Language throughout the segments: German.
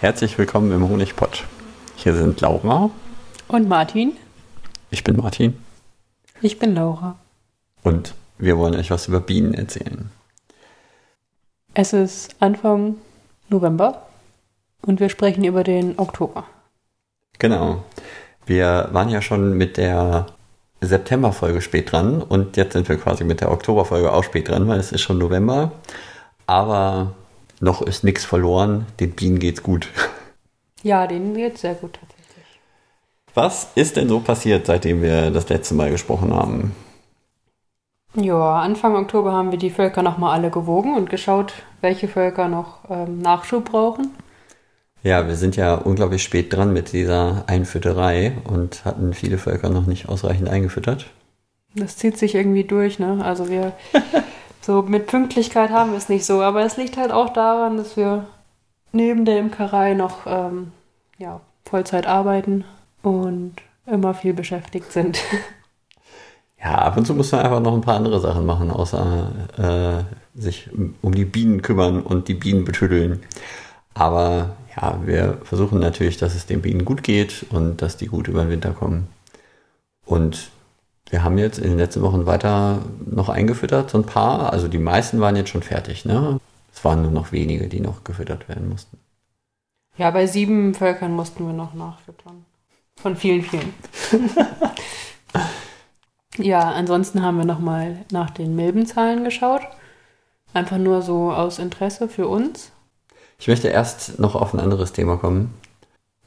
Herzlich willkommen im Honigpott. Hier sind Laura. Und Martin. Ich bin Martin. Ich bin Laura. Und wir wollen euch was über Bienen erzählen. Es ist Anfang November und wir sprechen über den Oktober. Genau. Wir waren ja schon mit der Septemberfolge spät dran und jetzt sind wir quasi mit der Oktoberfolge auch spät dran, weil es ist schon November. Aber noch ist nichts verloren. Den Bienen geht's gut. Ja, denen geht's sehr gut tatsächlich. Was ist denn so passiert, seitdem wir das letzte Mal gesprochen haben? Ja, Anfang Oktober haben wir die Völker nochmal alle gewogen und geschaut, welche Völker noch ähm, Nachschub brauchen. Ja, wir sind ja unglaublich spät dran mit dieser Einfütterei und hatten viele Völker noch nicht ausreichend eingefüttert. Das zieht sich irgendwie durch, ne? Also wir so mit Pünktlichkeit haben wir es nicht so, aber es liegt halt auch daran, dass wir neben der Imkerei noch ähm, ja, Vollzeit arbeiten und immer viel beschäftigt sind. Ja, ab und zu muss man einfach noch ein paar andere Sachen machen, außer äh, sich um die Bienen kümmern und die Bienen betüddeln. Aber ja, wir versuchen natürlich, dass es den Bienen gut geht und dass die gut über den Winter kommen. Und wir haben jetzt in den letzten Wochen weiter noch eingefüttert, so ein paar. Also die meisten waren jetzt schon fertig, ne? Es waren nur noch wenige, die noch gefüttert werden mussten. Ja, bei sieben Völkern mussten wir noch nachfüttern. Von vielen, vielen. ja, ansonsten haben wir nochmal nach den Milbenzahlen geschaut. Einfach nur so aus Interesse für uns. Ich möchte erst noch auf ein anderes Thema kommen.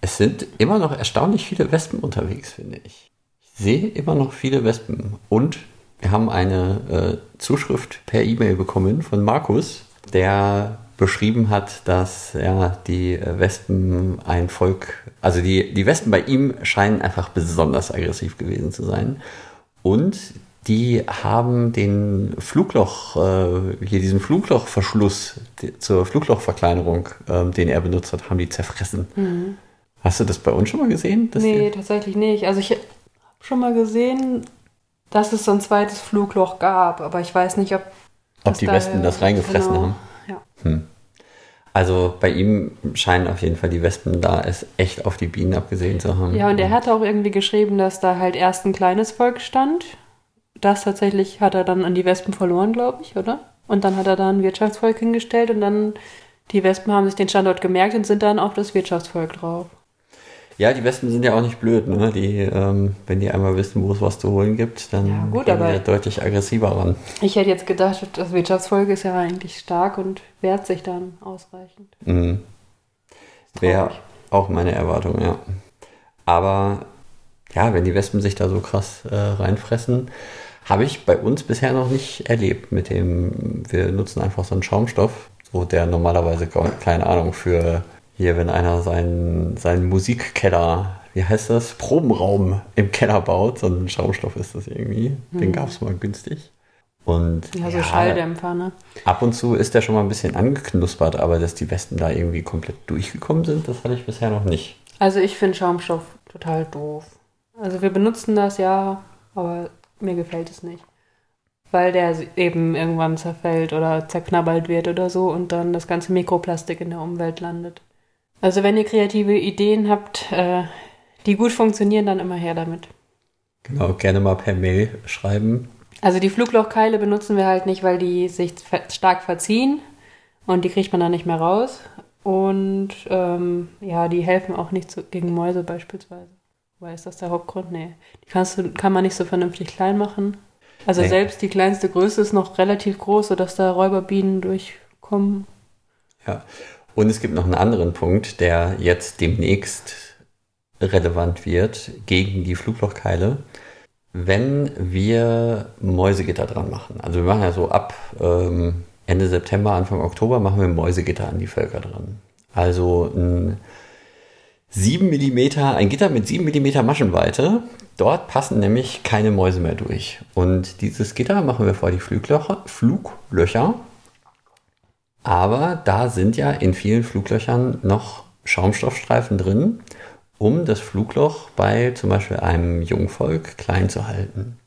Es sind immer noch erstaunlich viele Wespen unterwegs, finde ich. Sehe immer noch viele Wespen. Und wir haben eine äh, Zuschrift per E-Mail bekommen von Markus, der beschrieben hat, dass ja, die Wespen ein Volk, also die, die Wespen bei ihm scheinen einfach besonders aggressiv gewesen zu sein. Und die haben den Flugloch, äh, hier diesen Fluglochverschluss die, zur Fluglochverkleinerung, äh, den er benutzt hat, haben die zerfressen. Mhm. Hast du das bei uns schon mal gesehen? nee, die... tatsächlich nicht. Also ich schon mal gesehen, dass es so ein zweites Flugloch gab, aber ich weiß nicht, ob. Ob die Wespen das reingefressen genau. haben. Ja. Hm. Also bei ihm scheinen auf jeden Fall die Wespen da es echt auf die Bienen abgesehen zu haben. Ja, und er hat auch irgendwie geschrieben, dass da halt erst ein kleines Volk stand. Das tatsächlich hat er dann an die Wespen verloren, glaube ich, oder? Und dann hat er da ein Wirtschaftsvolk hingestellt und dann die Wespen haben sich den Standort gemerkt und sind dann auf das Wirtschaftsvolk drauf. Ja, die Wespen sind ja auch nicht blöd, ne? Die, ähm, wenn die einmal wissen, wo es was zu holen gibt, dann ja, gut, gehen die ja deutlich aggressiver ran. Ich hätte jetzt gedacht, das Wirtschaftsvolk ist ja eigentlich stark und wehrt sich dann ausreichend. Mhm. Wäre auch meine Erwartung, ja. Aber ja, wenn die Wespen sich da so krass äh, reinfressen, habe ich bei uns bisher noch nicht erlebt mit dem, wir nutzen einfach so einen Schaumstoff, so der normalerweise, keine Ahnung, für hier, wenn einer seinen, seinen Musikkeller, wie heißt das, Probenraum im Keller baut, so ein Schaumstoff ist das irgendwie. Mhm. Den gab es mal günstig. Und ja, so ja, Schalldämpfer, ne? Ab und zu ist der schon mal ein bisschen angeknuspert, aber dass die Westen da irgendwie komplett durchgekommen sind, das hatte ich bisher noch nicht. Also ich finde Schaumstoff total doof. Also wir benutzen das ja, aber mir gefällt es nicht. Weil der eben irgendwann zerfällt oder zerknabbert wird oder so und dann das ganze Mikroplastik in der Umwelt landet. Also wenn ihr kreative Ideen habt, äh, die gut funktionieren, dann immer her damit. Genau, gerne mal per Mail schreiben. Also die Fluglochkeile benutzen wir halt nicht, weil die sich stark verziehen und die kriegt man dann nicht mehr raus. Und ähm, ja, die helfen auch nicht zu, gegen Mäuse beispielsweise. Weil ist das der Hauptgrund? Nee. Die kannst du, kann man nicht so vernünftig klein machen. Also nee. selbst die kleinste Größe ist noch relativ groß, sodass da Räuberbienen durchkommen. Ja, und es gibt noch einen anderen Punkt, der jetzt demnächst relevant wird gegen die Fluglochkeile. Wenn wir Mäusegitter dran machen, also wir machen ja so ab ähm, Ende September, Anfang Oktober machen wir Mäusegitter an die Völker dran. Also ein 7 mm, ein Gitter mit 7 mm Maschenweite. Dort passen nämlich keine Mäuse mehr durch. Und dieses Gitter machen wir vor die Fluglöcher, Fluglöcher aber da sind ja in vielen Fluglöchern noch Schaumstoffstreifen drin, um das Flugloch bei zum Beispiel einem Jungvolk klein zu halten.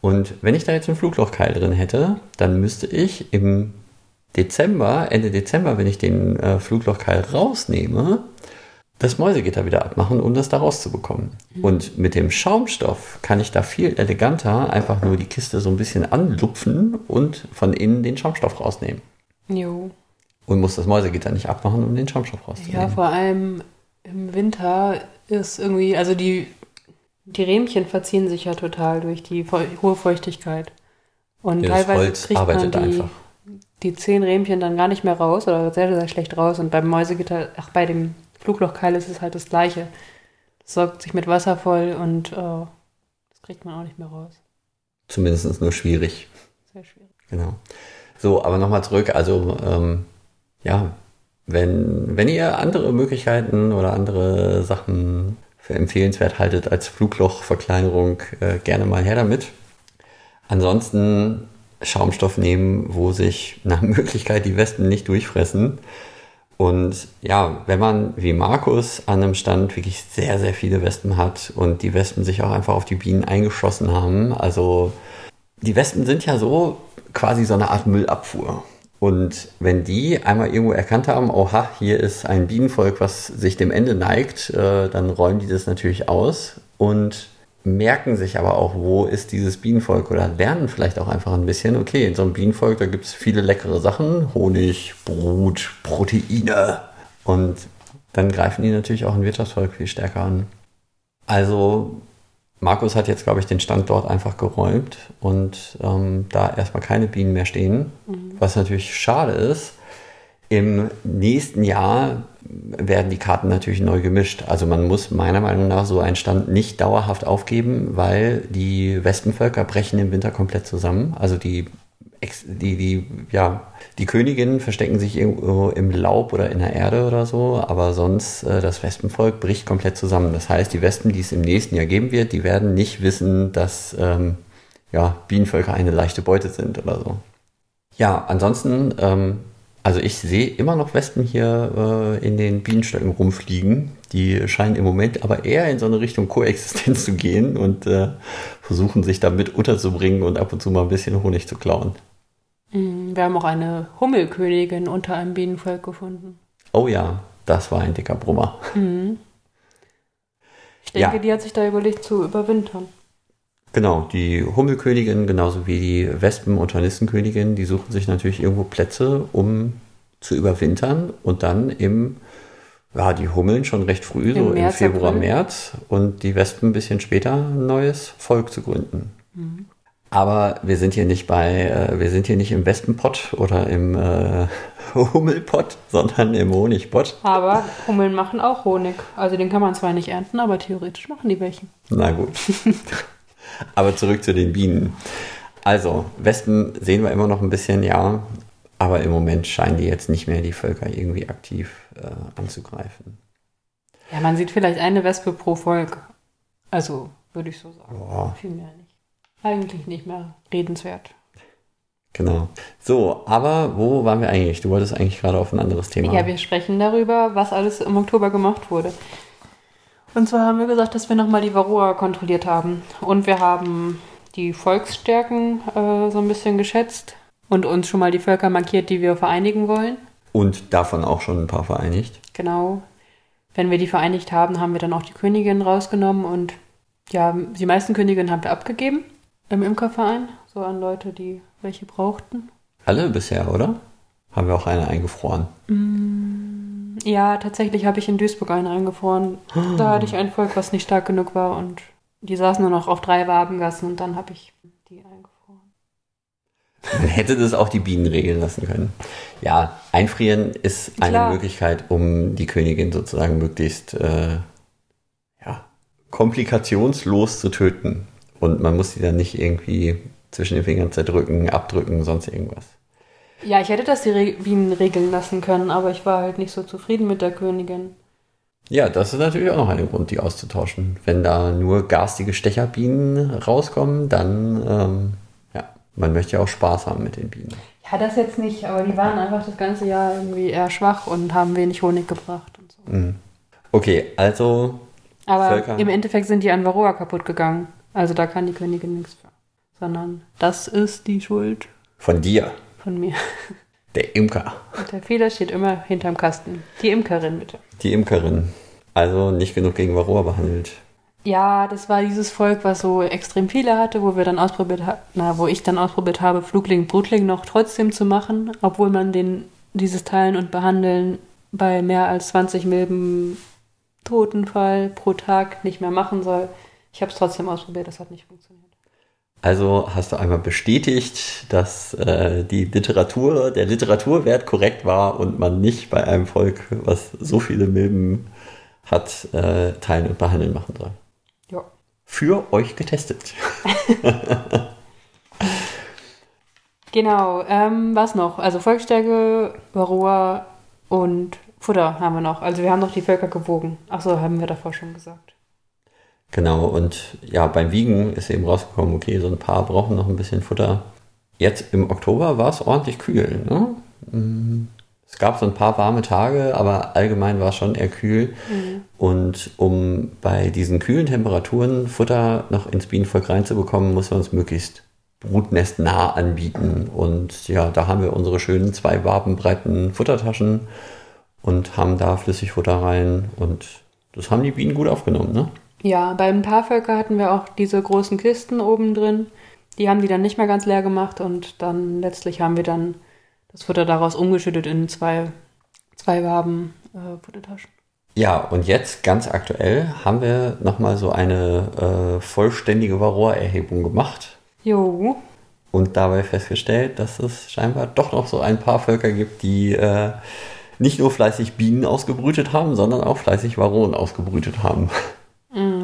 Und wenn ich da jetzt einen Fluglochkeil drin hätte, dann müsste ich im Dezember, Ende Dezember, wenn ich den äh, Fluglochkeil rausnehme, das Mäusegitter wieder abmachen, um das da rauszubekommen. Mhm. Und mit dem Schaumstoff kann ich da viel eleganter einfach nur die Kiste so ein bisschen anlupfen und von innen den Schaumstoff rausnehmen. Jo. Und muss das Mäusegitter nicht abmachen, um den Schaumstoff rauszunehmen. Ja, vor allem im Winter ist irgendwie, also die, die Rähmchen verziehen sich ja total durch die hohe Feuchtigkeit. Und ja, teilweise Holz kriegt man die, einfach. die zehn Rähmchen dann gar nicht mehr raus oder sehr, sehr schlecht raus. Und beim Mäusegitter, ach, bei dem Fluglochkeil ist es halt das Gleiche. Das sorgt sich mit Wasser voll und äh, das kriegt man auch nicht mehr raus. Zumindest nur schwierig. Sehr schwierig. Genau. So, aber nochmal zurück. Also, ähm, ja, wenn, wenn ihr andere Möglichkeiten oder andere Sachen für empfehlenswert haltet als Fluglochverkleinerung, äh, gerne mal her damit. Ansonsten Schaumstoff nehmen, wo sich nach Möglichkeit die Wespen nicht durchfressen. Und ja, wenn man wie Markus an einem Stand wirklich sehr, sehr viele Wespen hat und die Wespen sich auch einfach auf die Bienen eingeschossen haben, also die Wespen sind ja so quasi so eine Art Müllabfuhr. Und wenn die einmal irgendwo erkannt haben, oha, hier ist ein Bienenvolk, was sich dem Ende neigt, äh, dann räumen die das natürlich aus und merken sich aber auch, wo ist dieses Bienenvolk oder lernen vielleicht auch einfach ein bisschen, okay, in so einem Bienenvolk, da gibt es viele leckere Sachen, Honig, Brut, Proteine und dann greifen die natürlich auch ein Wirtschaftsvolk viel stärker an. Also Markus hat jetzt, glaube ich, den Standort einfach geräumt und ähm, da erstmal keine Bienen mehr stehen, mhm. was natürlich schade ist. Im nächsten Jahr werden die Karten natürlich neu gemischt. Also man muss meiner Meinung nach so einen Stand nicht dauerhaft aufgeben, weil die Wespenvölker brechen im Winter komplett zusammen. Also die, die, die, ja, die Königinnen verstecken sich irgendwo im Laub oder in der Erde oder so, aber sonst äh, das Wespenvolk bricht komplett zusammen. Das heißt, die Wespen, die es im nächsten Jahr geben wird, die werden nicht wissen, dass ähm, ja, Bienenvölker eine leichte Beute sind oder so. Ja, ansonsten ähm, also ich sehe immer noch Wespen hier äh, in den Bienenstöcken rumfliegen. Die scheinen im Moment aber eher in so eine Richtung Koexistenz zu gehen und äh, versuchen sich damit unterzubringen und ab und zu mal ein bisschen Honig zu klauen. Mm, wir haben auch eine Hummelkönigin unter einem Bienenvolk gefunden. Oh ja, das war ein dicker Brummer. Mhm. Ich denke, ja. die hat sich da überlegt zu überwintern. Genau, die Hummelkönigin genauso wie die Wespen- und Hornissenkönigin, die suchen sich natürlich irgendwo Plätze, um zu überwintern und dann im, ja, die Hummeln schon recht früh, Im so März, im Februar, April. März und die Wespen ein bisschen später ein neues Volk zu gründen. Mhm. Aber wir sind hier nicht bei, äh, wir sind hier nicht im Wespenpott oder im äh, Hummelpott, sondern im Honigpott. Aber Hummeln machen auch Honig. Also den kann man zwar nicht ernten, aber theoretisch machen die welchen. Na gut. Aber zurück zu den Bienen. Also, Wespen sehen wir immer noch ein bisschen, ja. Aber im Moment scheinen die jetzt nicht mehr die Völker irgendwie aktiv äh, anzugreifen. Ja, man sieht vielleicht eine Wespe pro Volk. Also, würde ich so sagen. Boah. Viel mehr nicht. Eigentlich nicht mehr redenswert. Genau. So, aber wo waren wir eigentlich? Du wolltest eigentlich gerade auf ein anderes Thema. Ja, wir sprechen darüber, was alles im Oktober gemacht wurde. Und zwar haben wir gesagt, dass wir nochmal die Varroa kontrolliert haben. Und wir haben die Volksstärken äh, so ein bisschen geschätzt und uns schon mal die Völker markiert, die wir vereinigen wollen. Und davon auch schon ein paar vereinigt. Genau. Wenn wir die vereinigt haben, haben wir dann auch die Königin rausgenommen und ja, die meisten Königinnen haben wir abgegeben im Imkerverein, so an Leute, die welche brauchten. Alle bisher, oder? Haben wir auch eine eingefroren? Mm. Ja, tatsächlich habe ich in Duisburg einen eingefroren. Da hatte ich ein Volk, was nicht stark genug war und die saßen nur noch auf drei Wabengassen und dann habe ich die eingefroren. Man hätte das auch die Bienen regeln lassen können. Ja, einfrieren ist Klar. eine Möglichkeit, um die Königin sozusagen möglichst äh, ja, komplikationslos zu töten. Und man muss sie dann nicht irgendwie zwischen den Fingern zerdrücken, abdrücken, sonst irgendwas. Ja, ich hätte das die Re Bienen regeln lassen können, aber ich war halt nicht so zufrieden mit der Königin. Ja, das ist natürlich auch noch ein Grund, die auszutauschen. Wenn da nur garstige Stecherbienen rauskommen, dann, ähm, ja, man möchte ja auch Spaß haben mit den Bienen. Ja, das jetzt nicht, aber die waren einfach das ganze Jahr irgendwie eher schwach und haben wenig Honig gebracht und so. Mhm. Okay, also. Aber Völker. im Endeffekt sind die an Varroa kaputt gegangen. Also da kann die Königin nichts für. Sondern das ist die Schuld. Von dir von mir. Der Imker. Und der Fehler steht immer hinterm Kasten. Die Imkerin, bitte. Die Imkerin. Also nicht genug gegen Varroa behandelt. Ja, das war dieses Volk, was so extrem viele hatte, wo wir dann ausprobiert haben, na, wo ich dann ausprobiert habe, Flugling, Brutling noch trotzdem zu machen, obwohl man den, dieses Teilen und Behandeln bei mehr als 20 Milben Totenfall pro Tag nicht mehr machen soll. Ich habe es trotzdem ausprobiert, das hat nicht funktioniert. Also hast du einmal bestätigt, dass äh, die Literatur, der Literaturwert korrekt war und man nicht bei einem Volk, was so viele Milben hat, äh, teilen und behandeln machen soll. Ja. Für euch getestet. Genau, ähm, was noch? Also Volksstärke, Varroa und Futter haben wir noch. Also wir haben noch die Völker gewogen. Achso, haben wir davor schon gesagt. Genau, und ja, beim Wiegen ist eben rausgekommen, okay, so ein paar brauchen noch ein bisschen Futter. Jetzt im Oktober war es ordentlich kühl. Ne? Mm, Es gab so ein paar warme Tage, aber allgemein war es schon eher kühl. Und um bei diesen kühlen Temperaturen Futter noch ins Bienenvolk reinzubekommen, muss man es möglichst brutnestnah anbieten. Und ja, da haben wir unsere schönen zwei wabenbreiten Futtertaschen und haben da Flüssigfutter rein. Und das haben die Bienen gut aufgenommen, ne? Ja, bei ein paar Völker hatten wir auch diese großen Kisten oben drin. Die haben die dann nicht mehr ganz leer gemacht und dann letztlich haben wir dann das Futter daraus umgeschüttet in zwei, zwei Waben äh, Futtertaschen. Ja, und jetzt ganz aktuell haben wir nochmal so eine äh, vollständige Varroa-Erhebung gemacht Jo, und dabei festgestellt, dass es scheinbar doch noch so ein paar Völker gibt, die äh, nicht nur fleißig Bienen ausgebrütet haben, sondern auch fleißig Varroen ausgebrütet haben.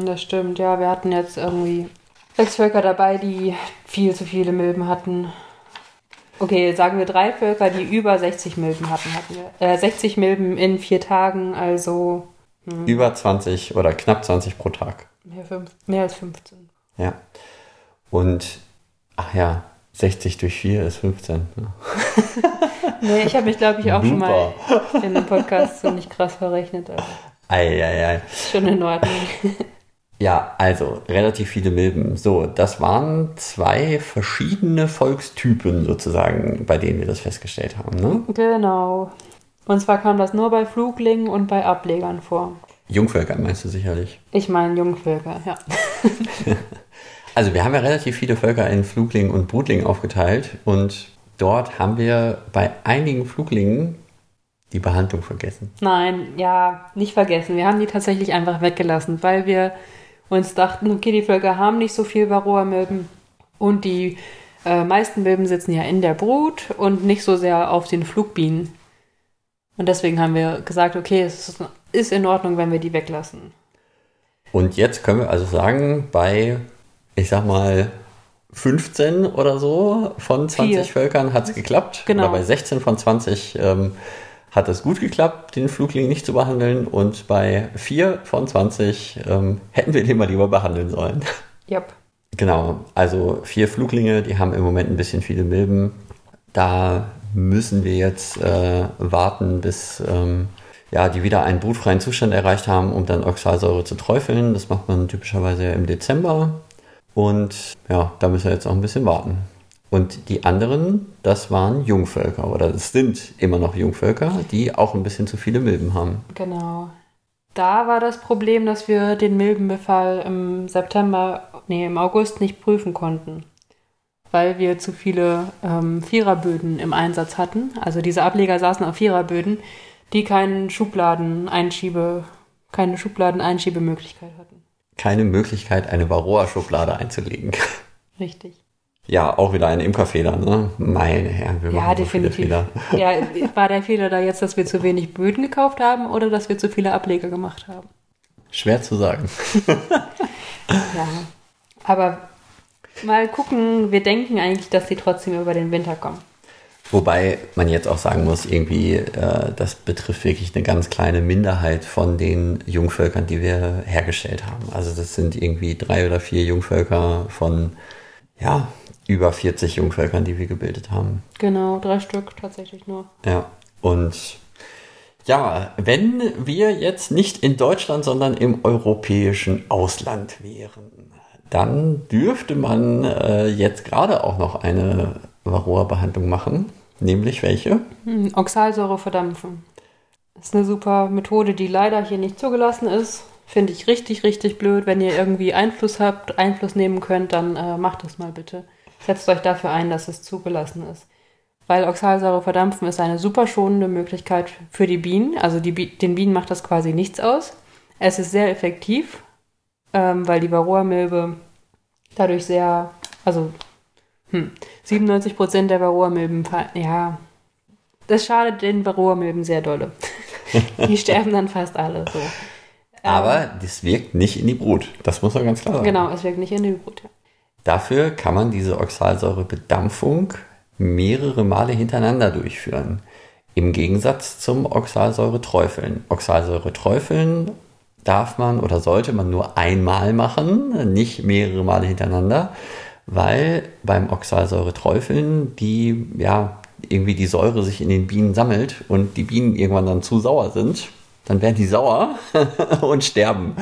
das stimmt. Ja, wir hatten jetzt irgendwie sechs Völker dabei, die viel zu viele Milben hatten. Okay, sagen wir drei Völker, die über 60 Milben hatten, hatten wir. Äh, 60 Milben in vier Tagen, also Über 20 oder knapp 20 pro Tag. mehr, fünf, mehr als 15. Ja. Und, ach ja, 60 durch 4 ist 15. Ne? Nee, ich habe mich, glaube ich, auch schon mal in einem Podcast so nicht krass verrechnet. Eieiei. ist schon in Ordnung. Ja, also relativ viele Milben. So, das waren zwei verschiedene Volkstypen sozusagen, bei denen wir das festgestellt haben. Ne? Genau. Und zwar kam das nur bei Fluglingen und bei Ablegern vor. Jungvölker meinst du sicherlich. Ich meine Jungvölker, ja. Also wir haben ja relativ viele Völker in Flugling und Brutling aufgeteilt und dort haben wir bei einigen Fluglingen die Behandlung vergessen. Nein, ja, nicht vergessen. Wir haben die tatsächlich einfach weggelassen, weil wir uns dachten, okay, die Völker haben nicht so viel Varroa-Milben und die äh, meisten Milben sitzen ja in der Brut und nicht so sehr auf den Flugbienen. Und deswegen haben wir gesagt, okay, es ist- ist in Ordnung, wenn wir die weglassen. Und jetzt können wir also sagen, bei, ich sag mal, 15 oder so von 20 Vier. Völkern hat es geklappt. Genau. Oder bei 16 von 20 ähm, hat es gut geklappt, den Flugling nicht zu behandeln. Und bei 4 von 20 ähm, hätten wir den mal lieber behandeln sollen. Yep. Genau, also vier Fluglinge, die haben im Moment ein bisschen viele Milben. Da müssen wir jetzt äh, warten, bis ähm, ja, die wieder einen brutfreien Zustand erreicht haben, um dann Oxalsäure zu träufeln. Das macht man typischerweise im Dezember. Und ja, da müssen wir jetzt auch ein bisschen warten. Und die anderen, das waren Jungvölker oder das sind immer noch Jungvölker, die auch ein bisschen zu viele Milben haben. Genau. Da war das Problem, dass wir den Milbenbefall im September, nee, im August nicht prüfen konnten. Weil wir zu viele ähm, Viererböden im Einsatz hatten. Also diese Ableger saßen auf Viererböden, die keinen Schubladen-Einschiebe, keine Schubladen-Einschiebemöglichkeit hatten. Keine Möglichkeit, eine Varroa-Schublade einzulegen. Richtig. Ja, auch wieder ein Imkerfehler, ne? Meine Herren, wir Ja, machen so viele definitiv. Fehler. Ja, war der Fehler da jetzt, dass wir zu wenig Böden gekauft haben oder dass wir zu viele Ableger gemacht haben? Schwer zu sagen. Ja. Aber mal gucken, wir denken eigentlich, dass sie trotzdem über den Winter kommen. Wobei man jetzt auch sagen muss, irgendwie, äh, das betrifft wirklich eine ganz kleine Minderheit von den Jungvölkern, die wir hergestellt haben. Also das sind irgendwie drei oder vier Jungvölker von, ja, über 40 Jungvölkern, die wir gebildet haben. Genau, drei Stück tatsächlich nur. Ja, und ja, wenn wir jetzt nicht in Deutschland, sondern im europäischen Ausland wären, dann dürfte man äh, jetzt gerade auch noch eine Varroa-Behandlung machen. Nämlich welche? Hm, Oxalsäure verdampfen. Das ist eine super Methode, die leider hier nicht zugelassen ist. Finde ich richtig, richtig blöd. Wenn ihr irgendwie Einfluss habt, Einfluss nehmen könnt, dann äh, macht das mal bitte. Setzt euch dafür ein, dass es zugelassen ist. Weil Oxalsäure verdampfen ist eine super schonende Möglichkeit für die Bienen. Also die, den Bienen macht das quasi nichts aus. Es ist sehr effektiv, ähm, weil die Varroa-Milbe dadurch sehr, also hm, 97 Prozent der Varroa-Milben, ja, das schadet den Varroa-Milben sehr dolle. die sterben dann fast alle so. Aber ähm, das wirkt nicht in die Brut. Das muss man ganz klar sagen. Genau, es wirkt nicht in die Brut. Ja. Dafür kann man diese Oxalsäurebedampfung mehrere Male hintereinander durchführen. Im Gegensatz zum Oxalsäureträufeln. Oxalsäureträufeln darf man oder sollte man nur einmal machen, nicht mehrere Male hintereinander, weil beim Oxalsäureträufeln die ja irgendwie die Säure sich in den Bienen sammelt und die Bienen irgendwann dann zu sauer sind, dann werden die sauer und sterben.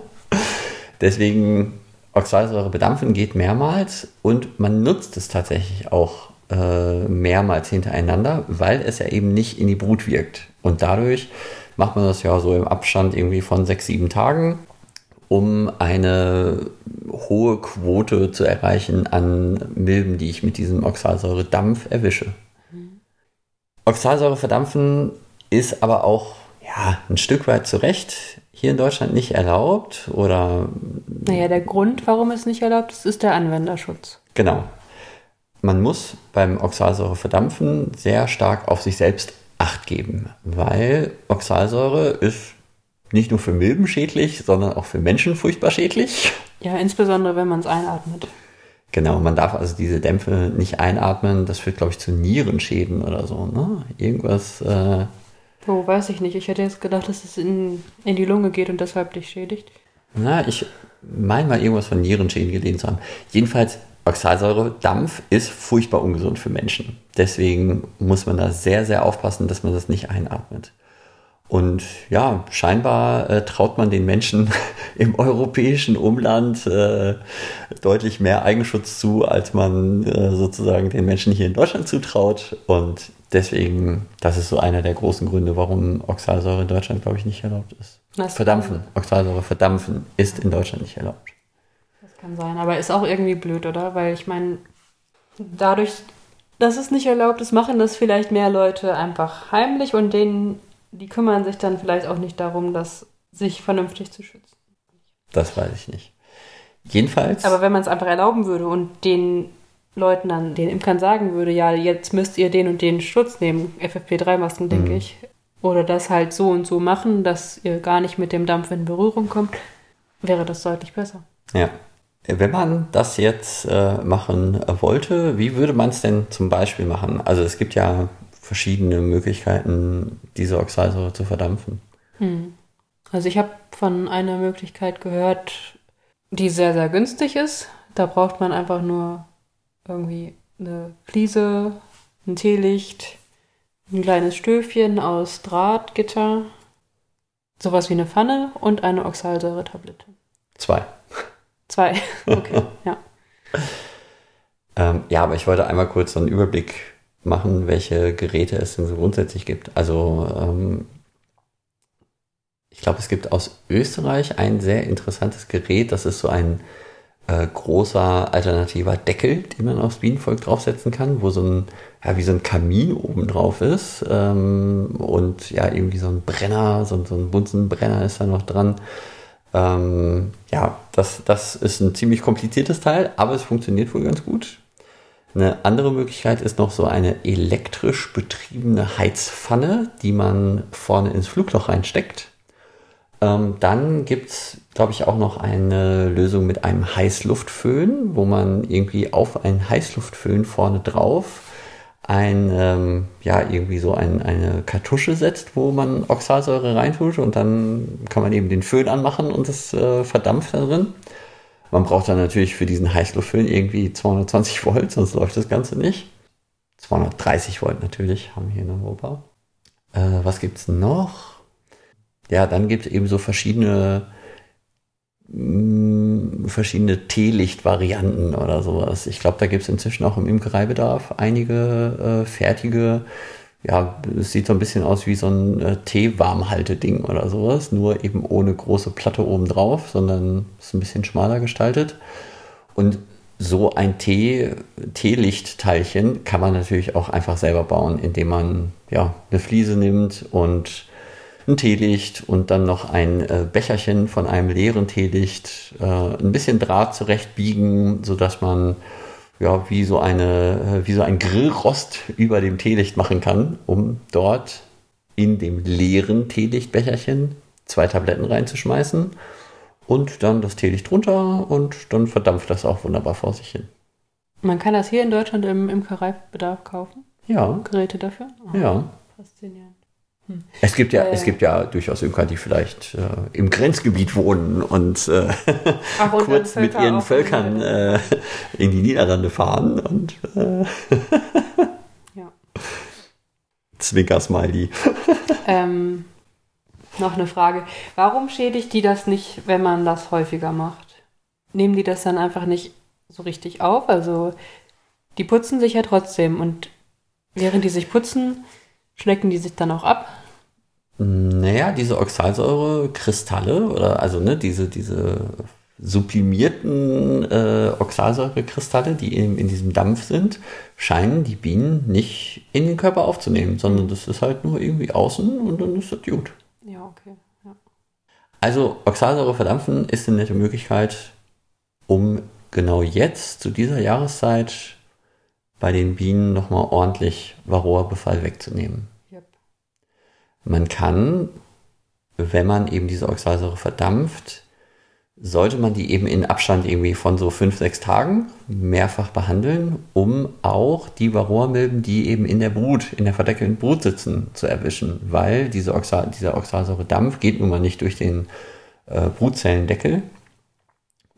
Deswegen Oxalsäure bedampfen geht mehrmals und man nutzt es tatsächlich auch äh, mehrmals hintereinander, weil es ja eben nicht in die Brut wirkt. Und dadurch macht man das ja so im Abstand irgendwie von sechs, sieben Tagen, um eine hohe Quote zu erreichen an Milben, die ich mit diesem Oxalsäure-Dampf erwische. Mhm. Oxalsäure verdampfen ist aber auch ja, ein Stück weit zurecht hier in Deutschland nicht erlaubt oder. Naja, der Grund, warum es nicht erlaubt ist, ist der Anwenderschutz. Genau. Man muss beim Oxalsäure verdampfen sehr stark auf sich selbst Acht geben, weil Oxalsäure ist nicht nur für Milben schädlich, sondern auch für Menschen furchtbar schädlich. Ja, insbesondere wenn man es einatmet. Genau, man darf also diese Dämpfe nicht einatmen. Das führt, glaube ich, zu Nierenschäden oder so. Ne? Irgendwas äh, Oh, weiß ich nicht. Ich hätte jetzt gedacht, dass es in, in die Lunge geht und deshalb dich schädigt. Na, ich meine mal irgendwas von Nierenschäden gelesen zu haben. Jedenfalls, Oxalsäure-Dampf ist furchtbar ungesund für Menschen. Deswegen muss man da sehr, sehr aufpassen, dass man das nicht einatmet. Und ja, scheinbar äh, traut man den Menschen im europäischen Umland äh, deutlich mehr Eigenschutz zu, als man äh, sozusagen den Menschen hier in Deutschland zutraut. Und deswegen, das ist so einer der großen Gründe, warum Oxalsäure in Deutschland, glaube ich, nicht erlaubt ist. Das verdampfen. Oxalsäure verdampfen ist in Deutschland nicht erlaubt. Das kann sein, aber ist auch irgendwie blöd, oder? Weil ich meine, dadurch, dass es nicht erlaubt ist, machen das vielleicht mehr Leute einfach heimlich und denen die kümmern sich dann vielleicht auch nicht darum, das sich vernünftig zu schützen. Das weiß ich nicht. Jedenfalls. Aber wenn man es einfach erlauben würde und den Leuten dann, den Imkern sagen würde, ja, jetzt müsst ihr den und den Schutz nehmen, FFP3-Masken, denke mhm. ich, oder das halt so und so machen, dass ihr gar nicht mit dem Dampf in Berührung kommt, wäre das deutlich besser. Ja. Wenn man das jetzt äh, machen wollte, wie würde man es denn zum Beispiel machen? Also es gibt ja verschiedene Möglichkeiten, diese Oxalsäure zu verdampfen. Hm. Also ich habe von einer Möglichkeit gehört, die sehr, sehr günstig ist. Da braucht man einfach nur irgendwie eine Fliese, ein Teelicht, ein kleines Stöfchen aus Drahtgitter, sowas wie eine Pfanne und eine Oxalsäure-Tablette. Zwei. Zwei, okay, ja. Ähm, ja, aber ich wollte einmal kurz so einen Überblick machen, welche Geräte es denn so grundsätzlich gibt. Also ähm, ich glaube, es gibt aus Österreich ein sehr interessantes Gerät. Das ist so ein äh, großer alternativer Deckel, den man aufs Bienenvolk draufsetzen kann, wo so ein, ja, wie so ein Kamin oben drauf ist ähm, und ja, irgendwie so ein Brenner, so, so ein Bunsenbrenner ist da noch dran. Ähm, ja, das, das ist ein ziemlich kompliziertes Teil, aber es funktioniert wohl ganz gut. Eine andere Möglichkeit ist noch so eine elektrisch betriebene Heizpfanne, die man vorne ins Flugloch reinsteckt. Ähm, dann es, glaube ich, auch noch eine Lösung mit einem Heißluftföhn, wo man irgendwie auf einen Heißluftföhn vorne drauf ein, ähm, ja, irgendwie so ein, eine Kartusche setzt, wo man Oxalsäure reintut und dann kann man eben den Föhn anmachen und es äh, verdampft da drin. Man braucht dann natürlich für diesen Heißluftföhn irgendwie 220 Volt, sonst läuft das Ganze nicht. 230 Volt natürlich haben wir hier in Europa. Äh, was gibt's noch? Ja, dann gibt es eben so verschiedene mh, verschiedene Teelicht-Varianten oder sowas. Ich glaube, da gibt es inzwischen auch im Imkereibedarf einige äh, fertige ja, es sieht so ein bisschen aus wie so ein äh, Teewarmhalteding oder sowas, nur eben ohne große Platte oben drauf, sondern ist ein bisschen schmaler gestaltet. Und so ein Tee, Teelichtteilchen kann man natürlich auch einfach selber bauen, indem man ja eine Fliese nimmt und ein Teelicht und dann noch ein äh, Becherchen von einem leeren Teelicht, äh, ein bisschen Draht zurechtbiegen, sodass man ja, wie so eine, äh, wie so ein Grillrost über dem Teelicht machen kann, um dort in dem leeren Teelichtbecherchen zwei Tabletten reinzuschmeißen und dann das Teelicht runter und dann verdampft das auch wunderbar vor sich hin. Man kann das hier in Deutschland im Imkereibedarf kaufen? Ja. Geräte dafür? Oh, ja. Faszinierend. Hm. Es gibt ja, äh, es gibt ja durchaus Imker, die vielleicht äh, im Grenzgebiet wohnen und, äh, Ach, und kurz mit ihren Völkern äh, in die Niederlande fahren und äh, ja. Zwinker-Smiley. ähm, noch eine Frage. Warum schädigt die das nicht, wenn man das häufiger macht? Nehmen die das dann einfach nicht so richtig auf? Also die putzen sich ja trotzdem und während die sich putzen, schlecken die sich dann auch ab? Naja, diese Oxalsäurekristalle oder also ne, diese, diese sublimierten äh, Oxalsäurekristalle, die eben in diesem Dampf sind, scheinen die Bienen nicht in den Körper aufzunehmen, sondern das ist halt nur irgendwie außen und dann ist das gut. Ja, okay. Ja. Also Oxalsäure verdampfen ist eine nette Möglichkeit, um genau jetzt zu dieser Jahreszeit bei den Bienen nochmal ordentlich Varroa-Befall wegzunehmen. Yep. Man kann, wenn man eben diese Oxalsäure verdampft, sollte man die eben in Abstand irgendwie von so fünf, sechs Tagen mehrfach behandeln, um auch die Varroa-Milben, die eben in der Brut, in der verdeckelten Brut sitzen, zu erwischen, weil diese Oxal, dieser Oxalsäure-Dampf geht nun mal nicht durch den äh, Brutzellendeckel.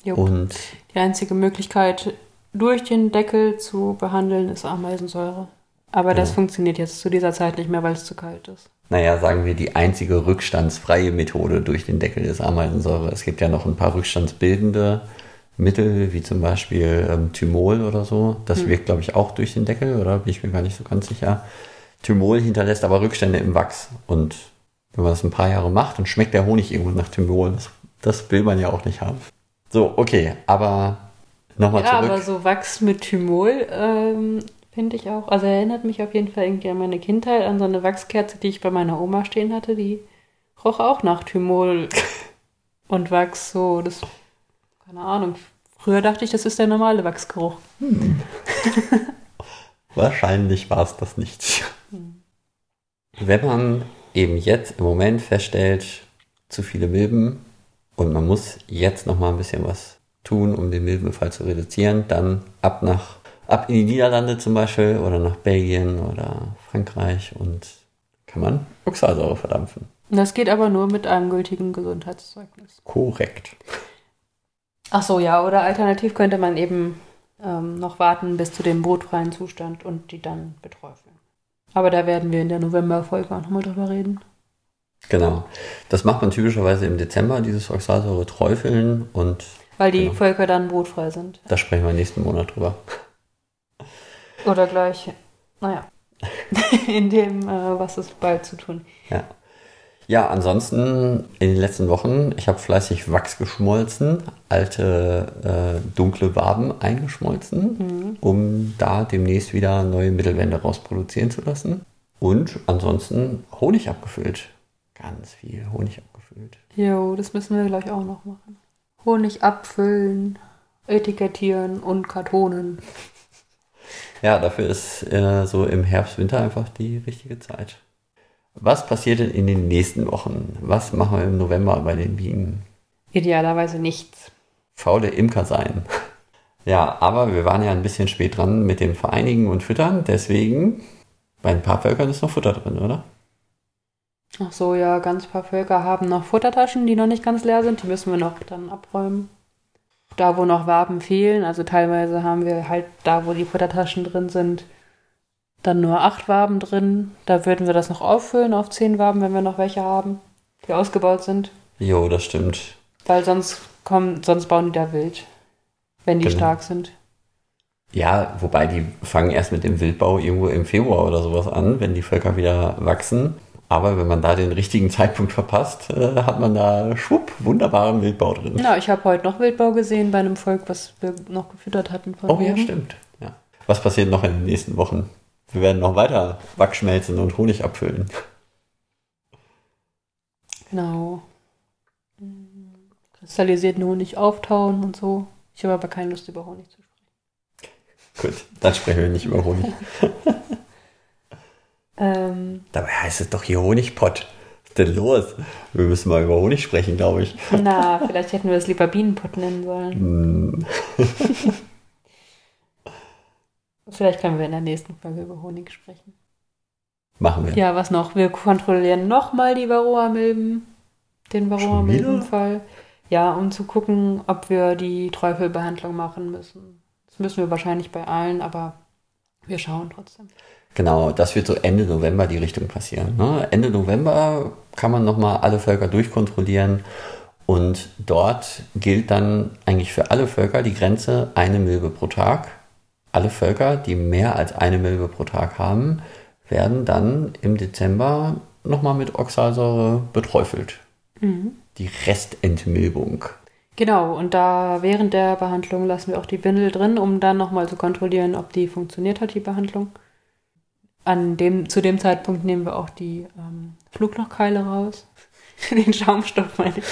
Jo. Und die einzige Möglichkeit, durch den Deckel zu behandeln, ist Ameisensäure. Aber ja. das funktioniert jetzt zu dieser Zeit nicht mehr, weil es zu kalt ist naja, sagen wir, die einzige rückstandsfreie Methode durch den Deckel ist Ameisensäure. Es gibt ja noch ein paar rückstandsbildende Mittel, wie zum Beispiel ähm, Thymol oder so. Das hm. wirkt, glaube ich, auch durch den Deckel, oder bin ich mir gar nicht so ganz sicher. Thymol hinterlässt aber Rückstände im Wachs. Und wenn man das ein paar Jahre macht, dann schmeckt der Honig irgendwo nach Thymol. Das, das will man ja auch nicht haben. So, okay, aber nochmal ja, zurück. Aber so Wachs mit Thymol ähm, Finde ich auch. Also erinnert mich auf jeden Fall irgendwie an meine Kindheit, an so eine Wachskerze, die ich bei meiner Oma stehen hatte. Die roch auch nach Thymol und Wachs. So, das, keine Ahnung. Früher dachte ich, das ist der normale Wachsgeruch. Hm. Wahrscheinlich war es das nicht. Hm. Wenn man eben jetzt im Moment feststellt, zu viele Milben und man muss jetzt noch mal ein bisschen was tun, um den Milbenbefall zu reduzieren, dann ab nach ab in die Niederlande zum Beispiel oder nach Belgien oder Frankreich und kann man Oxalsäure verdampfen. Das geht aber nur mit einem gültigen Gesundheitszeugnis. Korrekt. Ach so, ja, oder alternativ könnte man eben ähm, noch warten bis zu dem brotfreien Zustand und die dann beträufeln. Aber da werden wir in der Novemberfolge auch nochmal drüber reden. Genau. Das macht man typischerweise im Dezember, dieses Oxalsäure träufeln und. Weil die genau. Völker dann brotfrei sind. Da sprechen wir nächsten Monat drüber. Oder gleich, naja, in dem, äh, was ist bald zu tun. Ja. Ja, ansonsten in den letzten Wochen, ich habe fleißig Wachs geschmolzen, alte äh, dunkle Waben eingeschmolzen, mhm. um da demnächst wieder neue Mittelwände rausproduzieren zu lassen. Und ansonsten Honig abgefüllt. Ganz viel Honig abgefüllt. Jo, das müssen wir gleich auch noch machen. Honig abfüllen, etikettieren und Kartonen. Ja, dafür ist äh, so im Herbst, Winter einfach die richtige Zeit. Was passiert denn in den nächsten Wochen? Was machen wir im November bei den Bienen? Idealerweise nichts. Faule Imker sein. Ja, aber wir waren ja ein bisschen spät dran mit dem Vereinigen und Füttern, deswegen bei ein paar Völkern ist noch Futter drin, oder? Ach so, ja, ganz paar Völker haben noch Futtertaschen, die noch nicht ganz leer sind. Die müssen wir noch dann abräumen da, wo noch Waben fehlen, also teilweise haben wir halt da, wo die Futtertaschen drin sind, dann nur acht Waben drin. Da würden wir das noch auffüllen auf zehn Waben, wenn wir noch welche haben, die ausgebaut sind. Jo, das stimmt. Weil sonst kommen, sonst bauen die da wild, wenn die Genau. stark sind. Ja, wobei die fangen erst mit dem Wildbau irgendwo im Februar oder sowas an, wenn die Völker wieder wachsen. Aber wenn man da den richtigen Zeitpunkt verpasst, äh, hat man da schwupp wunderbaren Wildbau drin. Ja, ich habe heute noch Wildbau gesehen bei einem Volk, was wir noch gefüttert hatten von Oh ja, stimmt. Ja. Was passiert noch in den nächsten Wochen? Wir werden noch weiter Backschmelzen und Honig abfüllen. Genau. Kristallisierten Honig auftauen und so. Ich habe aber keine Lust, über Honig zu sprechen. Gut, dann sprechen wir nicht über Honig. Ähm, Dabei heißt es doch hier Honigpott. Was ist denn los? Wir müssen mal über Honig sprechen, glaube ich. na, vielleicht hätten wir es lieber Bienenpott nennen sollen. Hm, Vielleicht können wir in der nächsten Folge über Honig sprechen. machen wir. Ja, was noch? Wir kontrollieren nochmal die Varroa-Milben. Den Varroa-Milbenfall. Ja, um zu gucken, ob wir die Träufelbehandlung machen müssen. Das müssen wir wahrscheinlich bei allen, aber wir schauen trotzdem. Genau, das wird so Ende November die Richtung passieren. Ne? Ende November kann man nochmal alle Völker durchkontrollieren und dort gilt dann eigentlich für alle Völker die Grenze eine Milbe pro Tag. Alle Völker, die mehr als eine Milbe pro Tag haben, werden dann im Dezember nochmal mit Oxalsäure beträufelt. Die Restentmilbung. Genau, und da während der Behandlung lassen wir auch die Windel drin, um dann nochmal zu kontrollieren, ob die funktioniert hat, die Behandlung. An dem, zu dem Zeitpunkt nehmen wir auch die ähm, Fluglochkeile raus. Den Schaumstoff meine ich.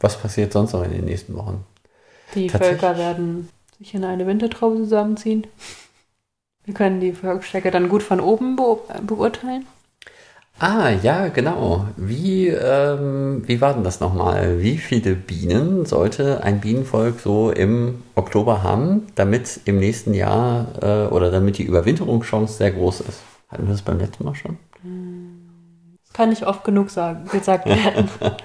Was passiert sonst noch in den nächsten Wochen? Die. Völker werden sich in eine Wintertraube zusammenziehen. Wir können die Volksstärke dann gut von oben beo- beurteilen. Ah, ja, genau. Wie, ähm, wie war denn das nochmal? Wie viele Bienen sollte ein Bienenvolk so im Oktober haben, damit im nächsten Jahr äh, oder damit die Überwinterungschance sehr groß ist? Hatten wir das beim letzten Mal schon? Das kann nicht oft genug sagen, gesagt werden.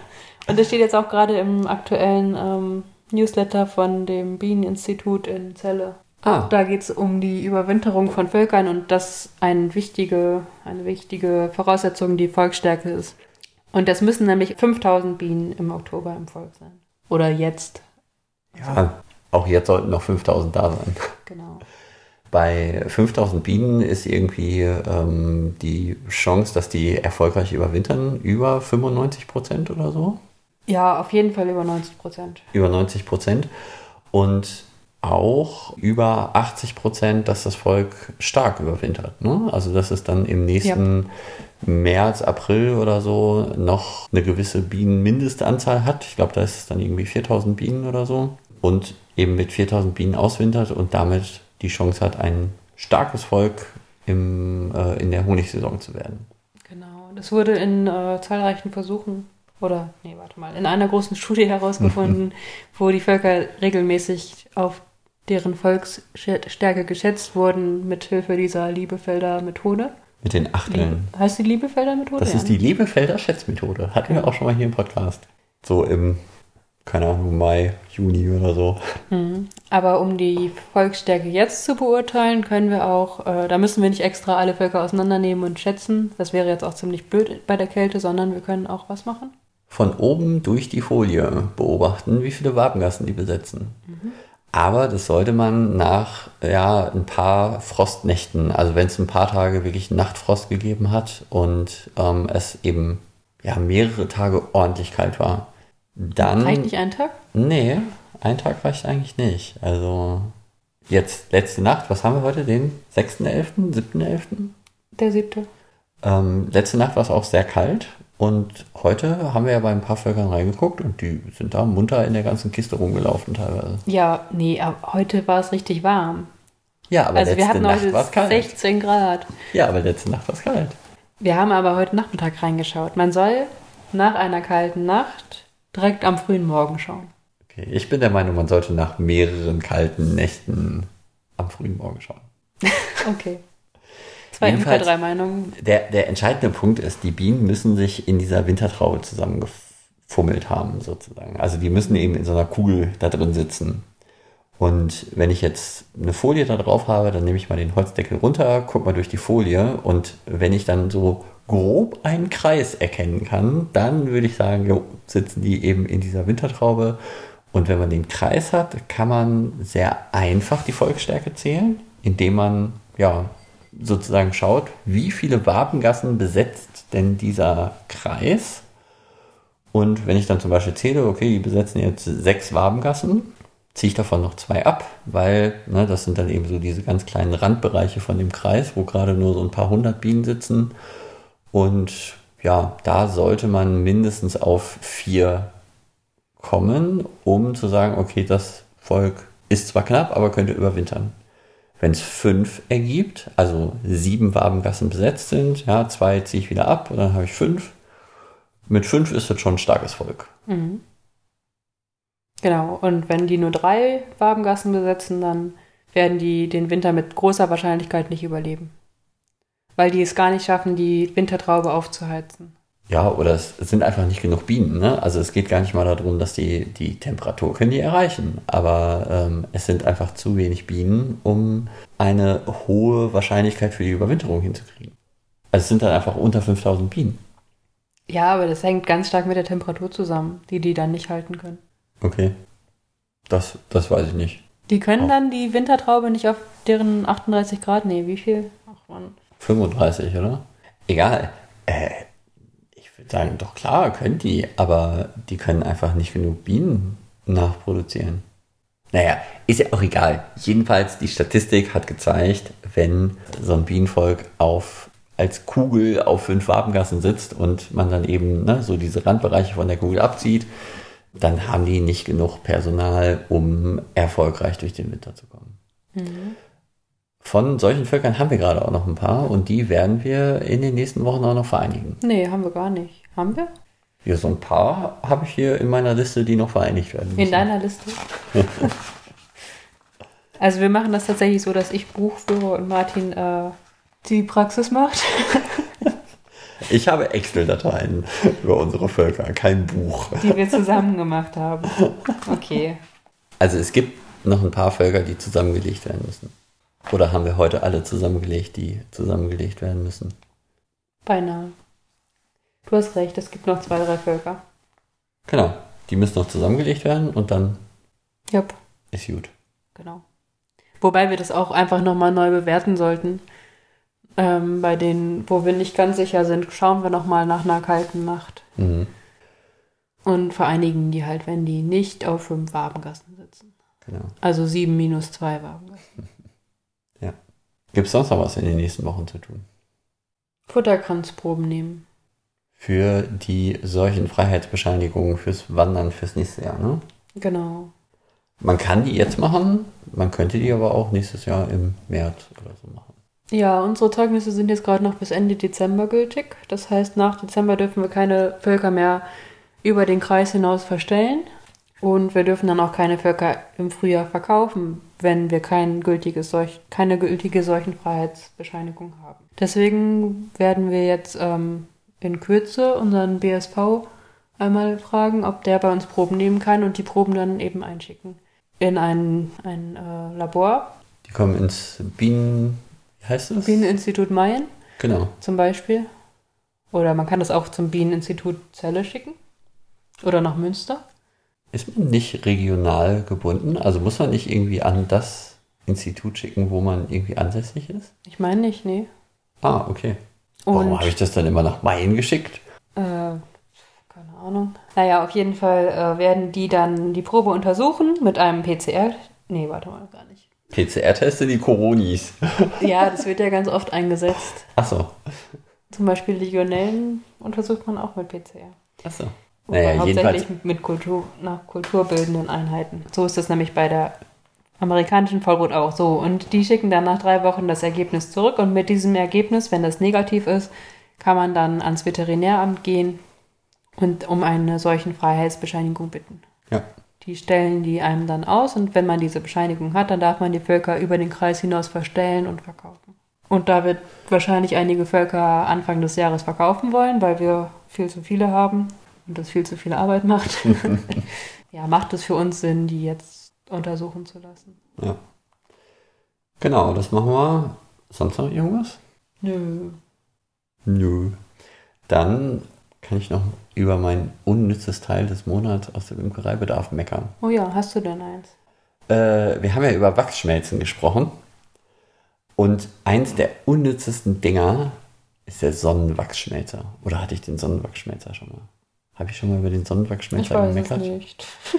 Und das steht jetzt auch gerade im aktuellen ähm, Newsletter von dem Bieneninstitut in Celle. Ah, Da geht es um die Überwinterung von Völkern und das ein wichtige, eine wichtige Voraussetzung die Volksstärke ist. Und das müssen nämlich 5000 Bienen im Oktober im Volk sein. Oder jetzt, ja, auch jetzt sollten noch 5000 da sein. genau. Bei 5000 Bienen ist irgendwie ähm, die Chance, dass die erfolgreich überwintern, über 95 Prozent oder so. Ja, auf jeden Fall über 90 Prozent. über 90 Prozent und auch über 80 Prozent, dass das Volk stark überwintert. Ne? Also dass es dann im nächsten März, April oder so noch eine gewisse Bienenmindestanzahl hat. Ich glaube, da ist es dann irgendwie 4000 Bienen oder so. Und eben mit 4000 Bienen auswintert und damit die Chance hat, ein starkes Volk im, äh, in der Honigsaison zu werden. Genau. Das wurde in äh, zahlreichen Versuchen oder, nee, warte mal, in einer großen Studie herausgefunden, wo die Völker regelmäßig auf deren Volksstärke geschätzt wurden mit Hilfe dieser Liebefelder Methode. Mit den Achteln. Heißt die Liebefelder Methode? Das Ja, ist ne? die Liebefelder Schätzmethode. Hatten wir auch schon mal hier im Podcast. So im, keine Ahnung, Mai, Juni oder so. Mhm. Aber um die Volksstärke jetzt zu beurteilen, können wir auch, äh, da müssen wir nicht extra alle Völker auseinandernehmen und schätzen. Das wäre jetzt auch ziemlich blöd bei der Kälte, sondern wir können auch was machen. Von oben durch die Folie beobachten, wie viele Wabengassen die besetzen. Aber das sollte man nach ja, ein paar Frostnächten, also wenn es ein paar Tage wirklich Nachtfrost gegeben hat und ähm, es eben ja, mehrere Tage ordentlich kalt war, dann. Reicht nicht ein Tag? Nee, ein Tag reicht eigentlich nicht. Also jetzt letzte Nacht, was haben wir heute? Den 6.11., 7.11.? Der siebte. Ähm, letzte Nacht war es auch sehr kalt und heute haben wir ja bei ein paar Völkern reingeguckt und die sind da munter in der ganzen Kiste rumgelaufen teilweise. Ja, nee, aber heute war es richtig warm. Ja, aber Also wir letzte hatten Nacht war es heute kalt. 16 Grad. Ja, aber letzte Nacht war es kalt. Wir haben aber heute Nachmittag reingeschaut. Man soll nach einer kalten Nacht direkt am frühen Morgen schauen. Okay, ich bin der Meinung, man sollte nach mehreren kalten Nächten am frühen Morgen schauen. Okay. Zwei Imker, drei Meinungen. Der, der entscheidende Punkt ist, die Bienen müssen sich in dieser Wintertraube zusammengefummelt haben, sozusagen. Also die müssen eben in so einer Kugel da drin sitzen. Und wenn ich jetzt eine Folie da drauf habe, dann nehme ich mal den Holzdeckel runter, guck mal durch die Folie und wenn ich dann so grob einen Kreis erkennen kann, dann würde ich sagen, jo, sitzen die eben in dieser Wintertraube Und wenn man den Kreis hat, kann man sehr einfach die Volksstärke zählen, indem man ja sozusagen schaut, wie viele Wabengassen besetzt denn dieser Kreis. Und wenn ich dann zum Beispiel zähle, okay, die besetzen jetzt sechs Wabengassen, ziehe ich davon noch zwei ab, weil ne, das sind dann eben so diese ganz kleinen Randbereiche von dem Kreis, wo gerade nur so ein paar hundert Bienen sitzen. Und ja, da sollte man mindestens auf vier kommen, um zu sagen, okay, das Volk ist zwar knapp, aber könnte überwintern. Wenn es fünf ergibt, also sieben Wabengassen besetzt sind, ja, zwei ziehe ich wieder ab und dann habe ich fünf. Mit fünf ist das schon ein starkes Volk. Mhm. Genau, und wenn die nur drei Wabengassen besetzen, dann werden die den Winter mit großer Wahrscheinlichkeit nicht überleben. Weil die es gar nicht schaffen, die Wintertraube aufzuheizen. Ja, oder es sind einfach nicht genug Bienen. Ne? Also es geht gar nicht mal darum, dass die, die Temperatur können die erreichen. Aber ähm, es sind einfach zu wenig Bienen, um eine hohe Wahrscheinlichkeit für die Überwinterung hinzukriegen. Also es sind dann einfach unter 5000 Bienen. Ja, aber das hängt ganz stark mit der Temperatur zusammen, die die dann nicht halten können. Okay. Das, das weiß ich nicht. Die können oh. dann die Wintertraube nicht auf deren 38 Grad, nee, wie viel? Ach man. 35, oder? Egal. Äh, sagen, doch klar, können die, aber die können einfach nicht genug Bienen nachproduzieren. Naja, ist ja auch egal. Jedenfalls, die Statistik hat gezeigt, wenn so ein Bienenvolk auf, als Kugel auf fünf Wabengassen sitzt und man dann eben ne, so diese Randbereiche von der Kugel abzieht, dann haben die nicht genug Personal, um erfolgreich durch den Winter zu kommen. Mhm. Von solchen Völkern haben wir gerade auch noch ein paar und die werden wir in den nächsten Wochen auch noch vereinigen. Nee, haben wir gar nicht. Haben wir? Ja, so ein paar habe ich hier in meiner Liste, die noch vereinigt werden müssen. In deiner Liste? also wir machen das tatsächlich so, dass ich Buch führe und Martin äh, die Praxis macht. ich habe Excel-Dateien über unsere Völker, kein Buch. Die wir zusammen gemacht haben. Okay. Also es gibt noch ein paar Völker, die zusammengelegt werden müssen. Oder haben wir heute alle zusammengelegt, die zusammengelegt werden müssen? Beinahe. Du hast recht, es gibt noch zwei, drei Völker. Genau, die müssen noch zusammengelegt werden und dann yep. ist gut. Genau. Wobei wir das auch einfach nochmal neu bewerten sollten. Ähm, bei denen, wo wir nicht ganz sicher sind, schauen wir nochmal nach einer kalten Nacht. Mhm. Und vereinigen die halt, wenn die nicht auf fünf Wabengassen sitzen. Genau. Also sieben minus zwei Wabengassen. ja. Gibt es sonst noch was in den nächsten Wochen zu tun? Futterkranzproben nehmen für die solchen Freiheitsbescheinigungen fürs Wandern fürs nächste Jahr, ne? Genau. Man kann die jetzt machen, man könnte die aber auch nächstes Jahr im März oder so machen. Ja, unsere Zeugnisse sind jetzt gerade noch bis Ende Dezember gültig. Das heißt, nach Dezember dürfen wir keine Völker mehr über den Kreis hinaus verstellen. Und wir dürfen dann auch keine Völker im Frühjahr verkaufen, wenn wir kein gültiges keine gültige Seuchenfreiheitsbescheinigung haben. Deswegen werden wir jetzt ähm, in Kürze unseren BSV einmal fragen, ob der bei uns Proben nehmen kann und die Proben dann eben einschicken in ein, ein äh, Labor. Die kommen ins Bienen, wie heißt das? Bieneninstitut Mayen. Genau. Zum Beispiel. Oder man kann das auch zum Bieneninstitut Celle schicken. Oder nach Münster. Ist man nicht regional gebunden? Also muss man nicht irgendwie an das Institut schicken, wo man irgendwie ansässig ist? Ich meine nicht, nee. Ah, okay. Warum habe ich das dann immer nach Mayen geschickt? Äh, keine Ahnung. Naja, auf jeden Fall äh, werden die dann die Probe untersuchen mit einem PCR. Nee, warte mal, gar nicht. PCR-Teste die Coronis. ja, das wird ja ganz oft eingesetzt. Ach so. Zum Beispiel Legionellen untersucht man auch mit PCR. Ach so. Naja, hauptsächlich jedenfalls. mit Kultur, nach kulturbildenden Einheiten. So ist das nämlich bei der amerikanischen Vollbrot auch so. Und die schicken dann nach drei Wochen das Ergebnis zurück. Und mit diesem Ergebnis, wenn das negativ ist, kann man dann ans Veterinäramt gehen und um eine solchen Freiheitsbescheinigung bitten. Ja. Die stellen die einem dann aus und wenn man diese Bescheinigung hat, dann darf man die Völker über den Kreis hinaus verstellen und verkaufen. Und da wird wahrscheinlich einige Völker Anfang des Jahres verkaufen wollen, weil wir viel zu viele haben und das viel zu viel Arbeit macht. ja, macht es für uns Sinn, die jetzt untersuchen zu lassen. Ja. Genau, das machen wir. Sonst noch irgendwas? Nö. Nö. Dann kann ich noch über mein unnützes Teil des Monats aus dem Imkereibedarf meckern. Oh ja, hast du denn eins? Äh, wir haben ja über Wachsschmelzen gesprochen. Und eins der unnützesten Dinger ist der Sonnenwachsschmelzer. Oder hatte ich den Sonnenwachsschmelzer schon mal? Habe ich schon mal über den Ich Sonnenwachsschmelzer weiß es gemeckert? nicht.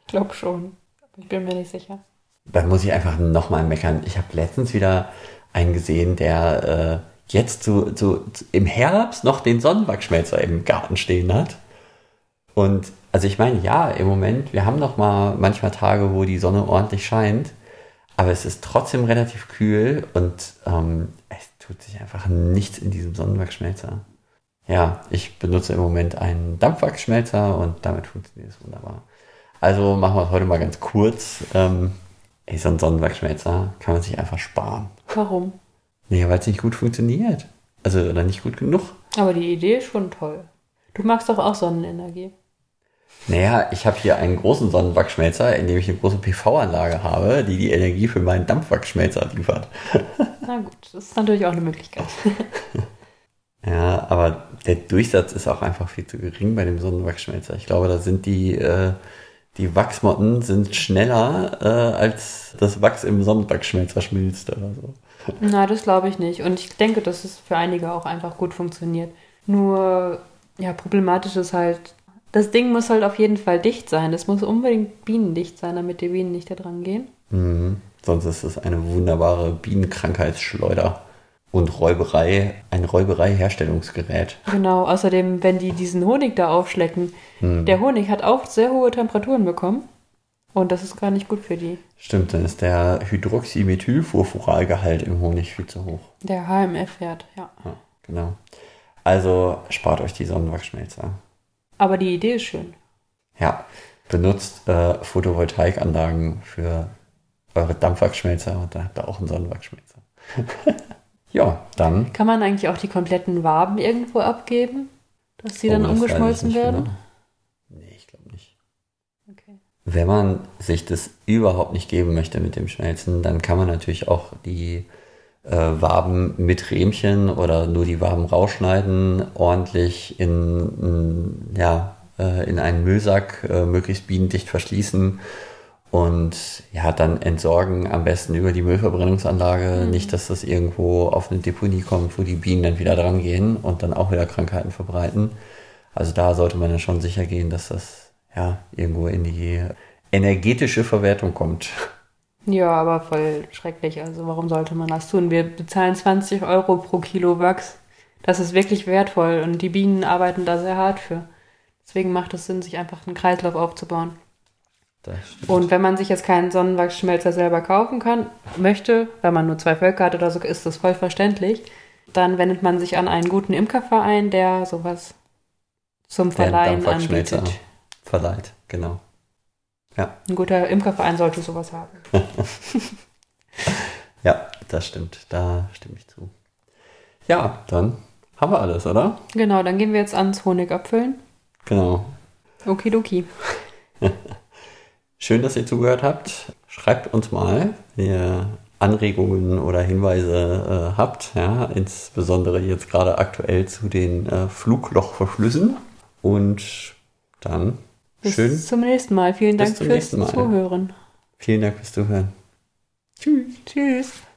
ich glaube schon. Ich bin mir nicht sicher. Dann muss ich einfach nochmal meckern. Ich habe letztens wieder einen gesehen, der äh, jetzt so, so im Herbst noch den Sonnenwachsschmelzer im Garten stehen hat. Und also ich meine, ja, im Moment, wir haben noch mal manchmal Tage, wo die Sonne ordentlich scheint, aber es ist trotzdem relativ kühl und ähm, es tut sich einfach nichts in diesem Sonnenwachsschmelzer. Ja, ich benutze im Moment einen Dampfwachsschmelzer und damit funktioniert es wunderbar. Also machen wir es heute mal ganz kurz. Ähm, ey, so ein Sonnenwachsschmelzer kann man sich einfach sparen. Warum? Nee, weil es nicht gut funktioniert. Also, oder nicht gut genug. Aber die Idee ist schon toll. Du magst doch auch Sonnenenergie. Naja, ich habe hier einen großen Sonnenwachsschmelzer, in dem ich eine große PV-Anlage habe, die die Energie für meinen Dampfwachsschmelzer liefert. Na gut, das ist natürlich auch eine Möglichkeit. Ja, aber der Durchsatz ist auch einfach viel zu gering bei dem Sonnenwachsschmelzer. Ich glaube, da sind die, äh, die Wachsmotten sind schneller, äh, als das Wachs im Sonnenwachsschmelzer schmilzt oder so. Na, das glaube ich nicht. Und ich denke, dass es für einige auch einfach gut funktioniert. Nur, ja, problematisch ist halt, das Ding muss halt auf jeden Fall dicht sein. Das muss unbedingt bienendicht sein, damit die Bienen nicht da dran gehen. Mhm. Sonst ist es eine wunderbare Bienenkrankheitsschleuder und Räuberei, ein Räuberei-Herstellungsgerät. Genau, außerdem, wenn die diesen Honig da aufschlecken, Hm. der Honig hat auch sehr hohe Temperaturen bekommen. Und das ist gar nicht gut für die. Stimmt, dann ist der Hydroxymethylfurfuralgehalt im Honig viel zu hoch. Der HMF-Wert, ja. Ja, genau. Also spart euch die Sonnenwachsschmelzer. Aber die Idee ist schön. Ja, benutzt äh, Photovoltaikanlagen für eure Dampfwachsschmelzer und da habt ihr auch einen Sonnenwachsschmelzer. ja, dann. Kann man eigentlich auch die kompletten Waben irgendwo abgeben, dass sie dann Oh, das weiß ich umgeschmolzen werden? genau. Nee, ich glaube nicht. Okay. Wenn man sich das überhaupt nicht geben möchte mit dem Schmelzen, dann kann man natürlich auch die äh, Waben mit Rähmchen oder nur die Waben rausschneiden, ordentlich in, in, ja, äh, in einen Müllsack, äh, möglichst bienendicht verschließen und ja, dann entsorgen, am besten über die Müllverbrennungsanlage. Nicht, dass das irgendwo auf eine Deponie kommt, wo die Bienen dann wieder dran gehen und dann auch wieder Krankheiten verbreiten. Also da sollte man ja schon sicher gehen, dass das ja irgendwo in die energetische Verwertung kommt. Ja, aber voll schrecklich. Also warum sollte man das tun? Wir bezahlen 20 Euro pro Kilo Wachs. Das ist wirklich wertvoll und die Bienen arbeiten da sehr hart für. Deswegen macht es Sinn, sich einfach einen Kreislauf aufzubauen. Und wenn man sich jetzt keinen Sonnenwachsschmelzer selber kaufen kann, möchte, wenn man nur zwei Völker hat oder so, ist das voll verständlich, dann wendet man sich an einen guten Imkerverein, der sowas zum Der Verleihen Dampfwachsschmelzer anbietet. verleiht, genau. Ein guter Imkerverein sollte sowas haben. Ja, das stimmt. Da stimme ich zu. Ja, dann haben wir alles, oder? Genau, dann gehen wir jetzt ans Honig abfüllen. Genau. Okidoki. Schön, dass ihr zugehört habt. Schreibt uns mal, wenn ihr Anregungen oder Hinweise äh, habt, ja, insbesondere jetzt gerade aktuell zu den äh, Fluglochverschlüssen. Und dann Bis schön, zum nächsten Mal. Vielen Dank fürs. Zuhören. vielen Dank fürs Zuhören. Tschüss. Tschüss.